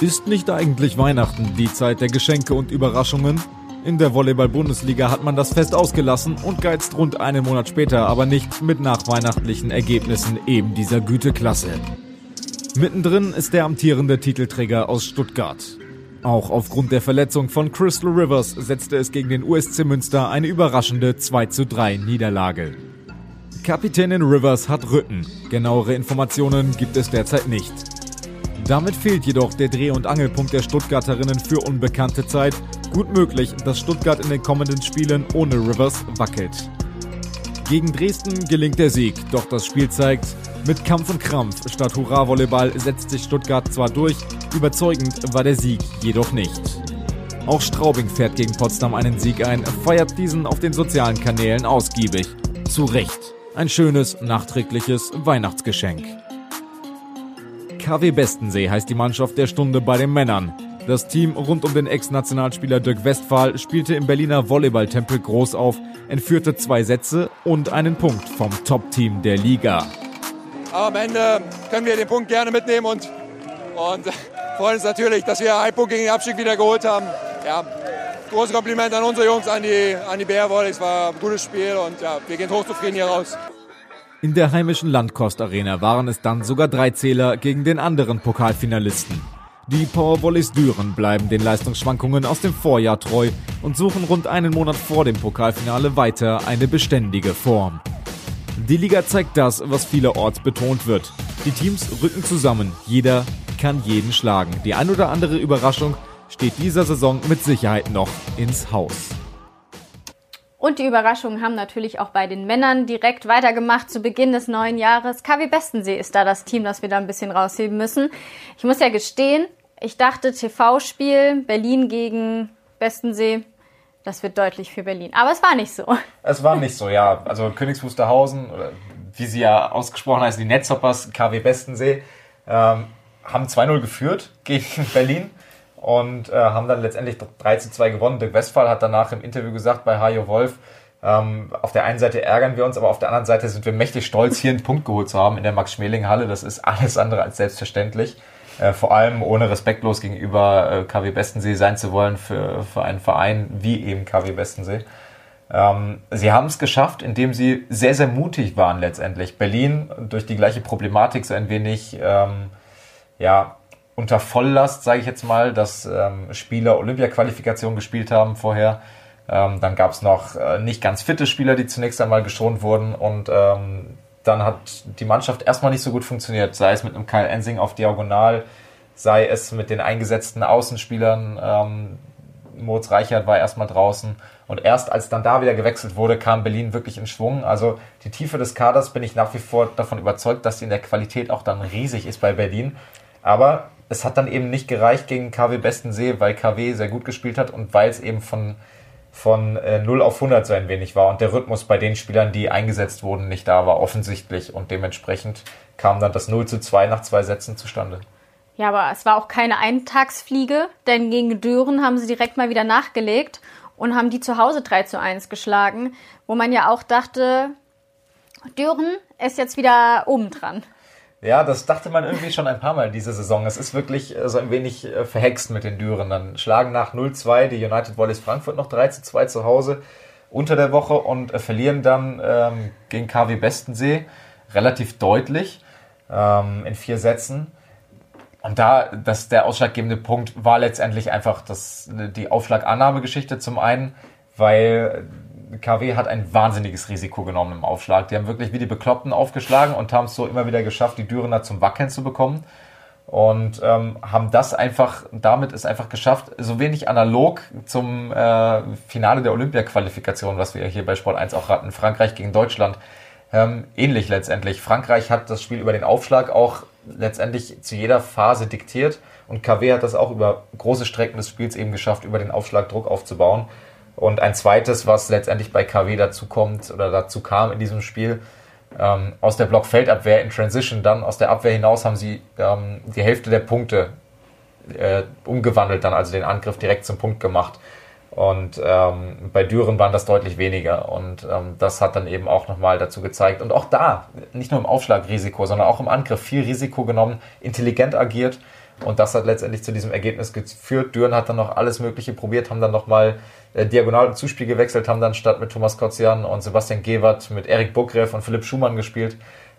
Ist nicht eigentlich Weihnachten die Zeit der Geschenke und Überraschungen? In der Volleyball-Bundesliga hat man das Fest ausgelassen und geizt rund einen Monat später aber nicht mit nachweihnachtlichen Ergebnissen eben dieser Güteklasse. Mittendrin ist der amtierende Titelträger aus Stuttgart. Auch aufgrund der Verletzung von Crystal Rivers setzte es gegen den USC Münster eine überraschende 2 zu 3 Niederlage. Kapitänin Rivers hat Rücken. Genauere Informationen gibt es derzeit nicht. Damit fehlt jedoch der Dreh- und Angelpunkt der Stuttgarterinnen für unbekannte Zeit. Gut möglich, dass Stuttgart in den kommenden Spielen ohne Rivers wackelt. Gegen Dresden gelingt der Sieg, doch das Spiel zeigt, mit Kampf und Krampf statt Hurra-Volleyball setzt sich Stuttgart zwar durch, überzeugend war der Sieg jedoch nicht. Auch Straubing fährt gegen Potsdam einen Sieg ein, feiert diesen auf den sozialen Kanälen ausgiebig. Zu Recht. Ein schönes, nachträgliches Weihnachtsgeschenk. KW Bestensee heißt die Mannschaft der Stunde bei den Männern. Das Team rund um den Ex-Nationalspieler Dirk Westphal spielte im Berliner Volleyballtempel groß auf, entführte zwei Sätze und einen Punkt vom Top-Team der Liga. Am Ende können wir den Punkt gerne mitnehmen und, und freuen uns natürlich, dass wir einen Punkt gegen den Abstieg wieder geholt haben. Ja, großes Kompliment an unsere Jungs, an die, an die Bärwolle. Es war ein gutes Spiel und ja, wir gehen hochzufrieden hier raus. In der heimischen Landkost-Arena waren es dann sogar drei Zähler gegen den anderen Pokalfinalisten. Die Powervolleys Düren bleiben den Leistungsschwankungen aus dem Vorjahr treu und suchen rund einen Monat vor dem Pokalfinale weiter eine beständige Form. Die Liga zeigt das, was vielerorts betont wird. Die Teams rücken zusammen, jeder kann jeden schlagen. Die ein oder andere Überraschung steht dieser Saison mit Sicherheit noch ins Haus. Und die Überraschungen haben natürlich auch bei den Männern direkt weitergemacht zu Beginn des neuen Jahres. KW Bestensee ist da das Team, das wir da ein bisschen rausheben müssen. Ich muss ja gestehen, ich dachte TV-Spiel Berlin gegen Bestensee, das wird deutlich für Berlin. Aber es war nicht so. Es war nicht so, ja. Also Königs Wusterhausen, oder wie sie ja ausgesprochen heißen, die Netzhoppers, KW Bestensee, ähm, haben 2-0 geführt gegen Berlin und äh, haben dann letztendlich 3 zu 2 gewonnen. Dirk Westphal hat danach im Interview gesagt bei Hajo Wolf, ähm, auf der einen Seite ärgern wir uns, aber auf der anderen Seite sind wir mächtig stolz, hier einen Punkt geholt zu haben in der Max-Schmeling-Halle. Das ist alles andere als selbstverständlich. Äh, vor allem ohne respektlos gegenüber äh, KW Bestensee sein zu wollen für, für einen Verein wie eben KW Bestensee. Ähm, sie haben es geschafft, indem sie sehr, sehr mutig waren letztendlich. Berlin durch die gleiche Problematik so ein wenig ähm, ja, unter Volllast, sage ich jetzt mal, dass ähm, Spieler Olympia-Qualifikation gespielt haben vorher. Ähm, dann gab es noch äh, nicht ganz fitte Spieler, die zunächst einmal geschont wurden und ähm, dann hat die Mannschaft erstmal nicht so gut funktioniert, sei es mit einem Kyle Ensing auf Diagonal, sei es mit den eingesetzten Außenspielern. Ähm, Moritz Reichert war erstmal draußen und erst als dann da wieder gewechselt wurde, kam Berlin wirklich in Schwung. Also die Tiefe des Kaders bin ich nach wie vor davon überzeugt, dass sie in der Qualität auch dann riesig ist bei Berlin. Aber es hat dann eben nicht gereicht gegen KW Bestensee, weil KW sehr gut gespielt hat und weil es eben von, von äh, 0 auf 100 so ein wenig war und der Rhythmus bei den Spielern, die eingesetzt wurden, nicht da war, offensichtlich. Und dementsprechend kam dann das 0 zu 2 nach zwei Sätzen zustande. Ja, aber es war auch keine Eintagsfliege, denn gegen Düren haben sie direkt mal wieder nachgelegt und haben die zu Hause 3 zu 1 geschlagen, wo man ja auch dachte, Düren ist jetzt wieder oben dran. Ja, das dachte man irgendwie schon ein paar Mal diese Saison. Es ist wirklich äh, so ein wenig äh, verhext mit den Düren. Dann schlagen nach 0-2 die United Volleys Frankfurt noch 3 zu 2 zu Hause unter der Woche und äh, verlieren dann ähm, gegen KW Bestensee relativ deutlich ähm, in vier Sätzen. Und da, das, der ausschlaggebende Punkt war letztendlich einfach das, die Aufschlagannahmegeschichte zum einen, weil KW hat ein wahnsinniges Risiko genommen im Aufschlag. Die haben wirklich wie die Bekloppten aufgeschlagen und haben es so immer wieder geschafft, die Dürener zum Wackeln zu bekommen. Und ähm, haben das einfach, damit ist einfach geschafft, so wenig analog zum äh, Finale der Olympia-Qualifikation, was wir hier bei Sport 1 auch hatten, Frankreich gegen Deutschland, ähm, ähnlich letztendlich. Frankreich hat das Spiel über den Aufschlag auch letztendlich zu jeder Phase diktiert und KW hat das auch über große Strecken des Spiels eben geschafft, über den Aufschlag Druck aufzubauen. Und ein zweites, was letztendlich bei KW dazu kommt oder dazu kam in diesem Spiel, ähm, aus der Blockfeldabwehr in Transition, dann aus der Abwehr hinaus haben sie ähm, die Hälfte der Punkte äh, umgewandelt, dann also den Angriff direkt zum Punkt gemacht. Und ähm, bei Düren waren das deutlich weniger. Und ähm, das hat dann eben auch nochmal dazu gezeigt. Und auch da, nicht nur im Aufschlagrisiko, sondern auch im Angriff viel Risiko genommen, intelligent agiert. Und das hat letztendlich zu diesem Ergebnis geführt. Düren hat dann noch alles Mögliche probiert, haben dann nochmal äh, Diagonal- und Zuspiel gewechselt, haben dann statt mit Thomas Kotzian und Sebastian Gewert mit Erik Bukrev und Philipp Schumann gespielt,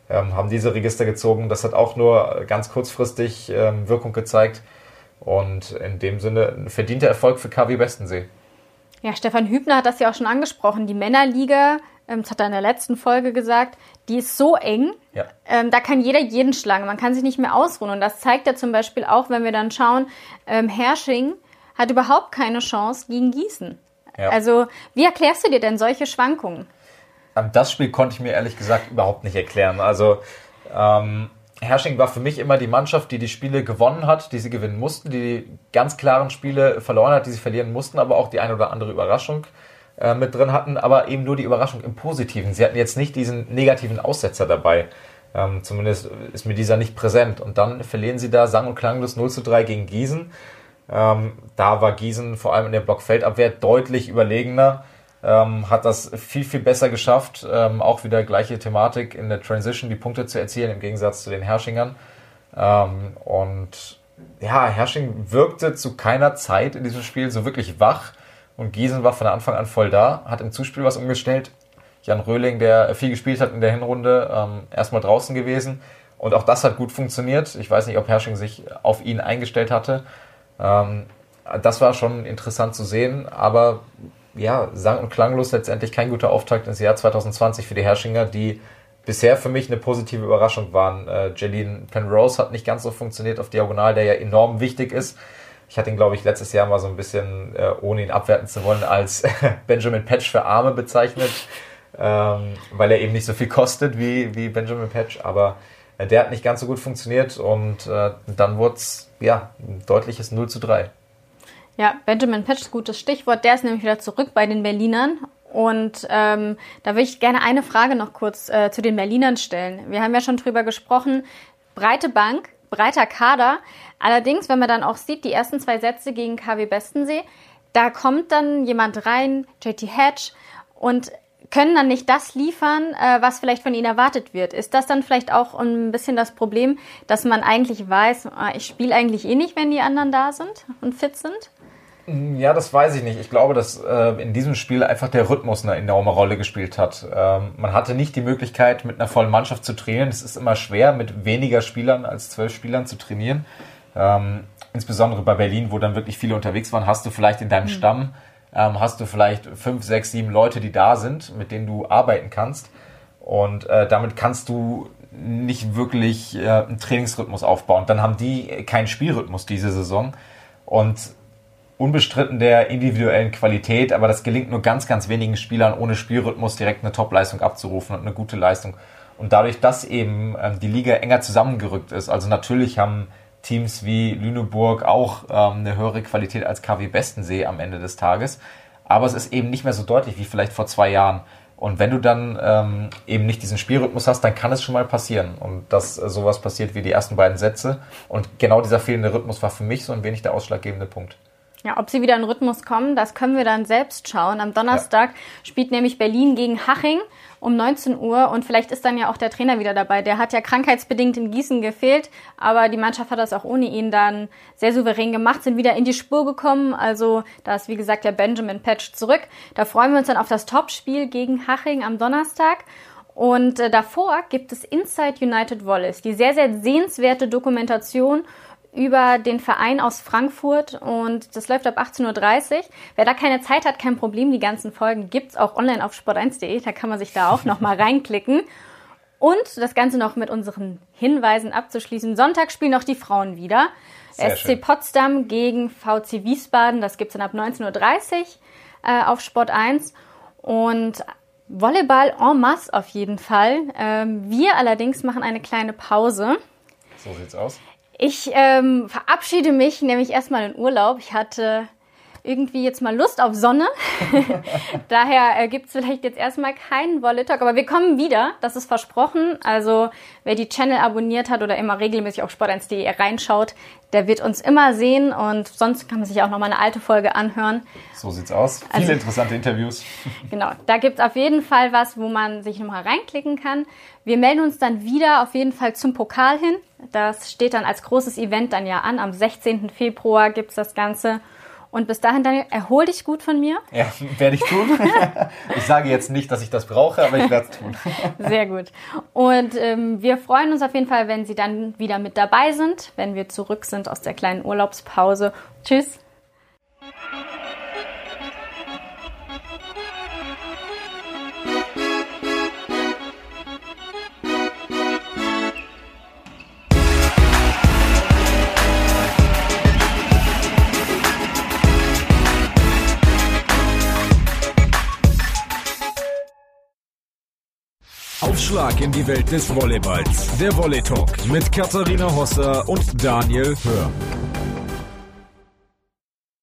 ähm, haben diese Register gezogen. Das hat auch nur ganz kurzfristig ähm, Wirkung gezeigt. Und in dem Sinne ein verdienter Erfolg für KW Westensee. Ja, Stefan Hübner hat das ja auch schon angesprochen. Die Männerliga, ähm, das hat er in der letzten Folge gesagt, die ist so eng, Ja. ähm, da kann jeder jeden schlagen. Man kann sich nicht mehr ausruhen. Und das zeigt ja zum Beispiel auch, wenn wir dann schauen, ähm, Hersching hat überhaupt keine Chance gegen Gießen. Ja. Also, wie erklärst du dir denn solche Schwankungen? Ähm, Das Spiel konnte ich mir ehrlich gesagt überhaupt nicht erklären. Also ähm, Hersching war für mich immer die Mannschaft, die die Spiele gewonnen hat, die sie gewinnen mussten, die ganz klaren Spiele verloren hat, die sie verlieren mussten, aber auch die eine oder andere Überraschung äh, mit drin hatten, aber eben nur die Überraschung im Positiven. Sie hatten jetzt nicht diesen negativen Aussetzer dabei. Ähm, zumindest ist mir dieser nicht präsent. Und dann verlieren sie da sang- und klanglos 0 zu 3 gegen Gießen. Ähm, da war Gießen vor allem in der Blockfeldabwehr deutlich überlegener ähm, hat das viel, viel besser geschafft. Ähm, auch wieder gleiche Thematik in der Transition, die Punkte zu erzielen, im Gegensatz zu den Herrschingern. Ähm, und ja, Herrsching wirkte zu keiner Zeit in diesem Spiel so wirklich wach. Und Gießen war von Anfang an voll da, hat im Zuspiel was umgestellt. Jan Röhling, der viel gespielt hat in der Hinrunde, ähm, erstmal draußen gewesen. Und auch das hat gut funktioniert. Ich weiß nicht, ob Herrsching sich auf ihn eingestellt hatte. Ähm, das war schon interessant zu sehen, aber ja, sang- und klanglos letztendlich kein guter Auftakt ins Jahr 2020 für die Herrschinger, die bisher für mich eine positive Überraschung waren. Äh, Jeline Penrose hat nicht ganz so funktioniert auf Diagonal, der ja enorm wichtig ist. Ich hatte ihn, glaube ich, letztes Jahr mal so ein bisschen, äh, ohne ihn abwerten zu wollen, als Benjamin Patch für Arme bezeichnet, ähm, weil er eben nicht so viel kostet wie, wie Benjamin Patch, aber der hat nicht ganz so gut funktioniert und äh, dann wurde es ja, ein deutliches 0 zu 3. Ja, Benjamin Patch, gutes Stichwort. Der ist nämlich wieder zurück bei den Berlinern. Und ähm, da will ich gerne eine Frage noch kurz äh, zu den Berlinern stellen. Wir haben ja schon drüber gesprochen. Breite Bank, breiter Kader. Allerdings, wenn man dann auch sieht, die ersten zwei Sätze gegen KW Bestensee, da kommt dann jemand rein, JT Hatch, und können dann nicht das liefern, äh, was vielleicht von ihnen erwartet wird. Ist das dann vielleicht auch ein bisschen das Problem, dass man eigentlich weiß, ah, ich spiele eigentlich eh nicht, wenn die anderen da sind und fit sind? Ja, das weiß ich nicht. Ich glaube, dass äh, in diesem Spiel einfach der Rhythmus eine enorme Rolle gespielt hat. Ähm, man hatte nicht die Möglichkeit, mit einer vollen Mannschaft zu trainieren. Es ist immer schwer, mit weniger Spielern als zwölf Spielern zu trainieren. Ähm, insbesondere bei Berlin, wo dann wirklich viele unterwegs waren, hast du vielleicht in deinem Stamm, ähm, hast du vielleicht fünf, sechs, sieben Leute, die da sind, mit denen du arbeiten kannst. Und äh, damit kannst du nicht wirklich äh, einen Trainingsrhythmus aufbauen. Dann haben die keinen Spielrhythmus diese Saison. Und unbestritten der individuellen Qualität, aber das gelingt nur ganz, ganz wenigen Spielern ohne Spielrhythmus direkt eine Top-Leistung abzurufen und eine gute Leistung. Und dadurch, dass eben ähm, die Liga enger zusammengerückt ist, also natürlich haben Teams wie Lüneburg auch ähm, eine höhere Qualität als KW Bestensee am Ende des Tages, aber es ist eben nicht mehr so deutlich wie vielleicht vor zwei Jahren. Und wenn du dann ähm, eben nicht diesen Spielrhythmus hast, dann kann es schon mal passieren. Und dass äh, sowas passiert wie die ersten beiden Sätze. Und genau dieser fehlende Rhythmus war für mich so ein wenig der ausschlaggebende Punkt. Ja, ob sie wieder in Rhythmus kommen, das können wir dann selbst schauen. Am Donnerstag ja. spielt nämlich Berlin gegen Haching um 19 Uhr und vielleicht ist dann ja auch der Trainer wieder dabei. Der hat ja krankheitsbedingt in Gießen gefehlt, aber die Mannschaft hat das auch ohne ihn dann sehr souverän gemacht, sind wieder in die Spur gekommen. Also da ist wie gesagt der Benjamin Patch zurück. Da freuen wir uns dann auf das Topspiel gegen Haching am Donnerstag. Und äh, davor gibt es Inside United Wallace, die sehr, sehr sehenswerte Dokumentation über den Verein aus Frankfurt und das läuft ab 18.30 Uhr. Wer da keine Zeit hat, kein Problem. Die ganzen Folgen gibt's auch online auf sport1.de. Da kann man sich da auch nochmal reinklicken. Und das Ganze noch mit unseren Hinweisen abzuschließen. Sonntag spielen noch die Frauen wieder. Sehr SC schön. Potsdam gegen VC Wiesbaden. Das gibt's dann ab 19.30 Uhr äh, auf Sport 1. Und Volleyball en masse auf jeden Fall. Ähm, wir allerdings machen eine kleine Pause. So sieht's aus. Ich ähm, verabschiede mich nämlich erstmal in Urlaub. Ich hatte irgendwie jetzt mal Lust auf Sonne. Daher äh, gibt es vielleicht jetzt erstmal keinen Wolle Talk, aber wir kommen wieder, das ist versprochen. Also wer die Channel abonniert hat oder immer regelmäßig auf sport1.de reinschaut, der wird uns immer sehen und sonst kann man sich auch noch mal eine alte Folge anhören. So sieht's aus. Viele also, interessante Interviews. Genau, da gibt's auf jeden Fall was, wo man sich noch mal reinklicken kann. Wir melden uns dann wieder auf jeden Fall zum Pokal hin. Das steht dann als großes Event dann ja an. Am 16. Februar gibt's das Ganze. Und bis dahin, Daniel, erhol dich gut von mir. Ja, werde ich tun. ich sage jetzt nicht, dass ich das brauche, aber ich werde es tun. Sehr gut. Und ähm, wir freuen uns auf jeden Fall, wenn Sie dann wieder mit dabei sind, wenn wir zurück sind aus der kleinen Urlaubspause. Tschüss. Aufschlag in die Welt des Volleyballs. Der Volley Talk mit Katharina Hosser und Daniel Hör.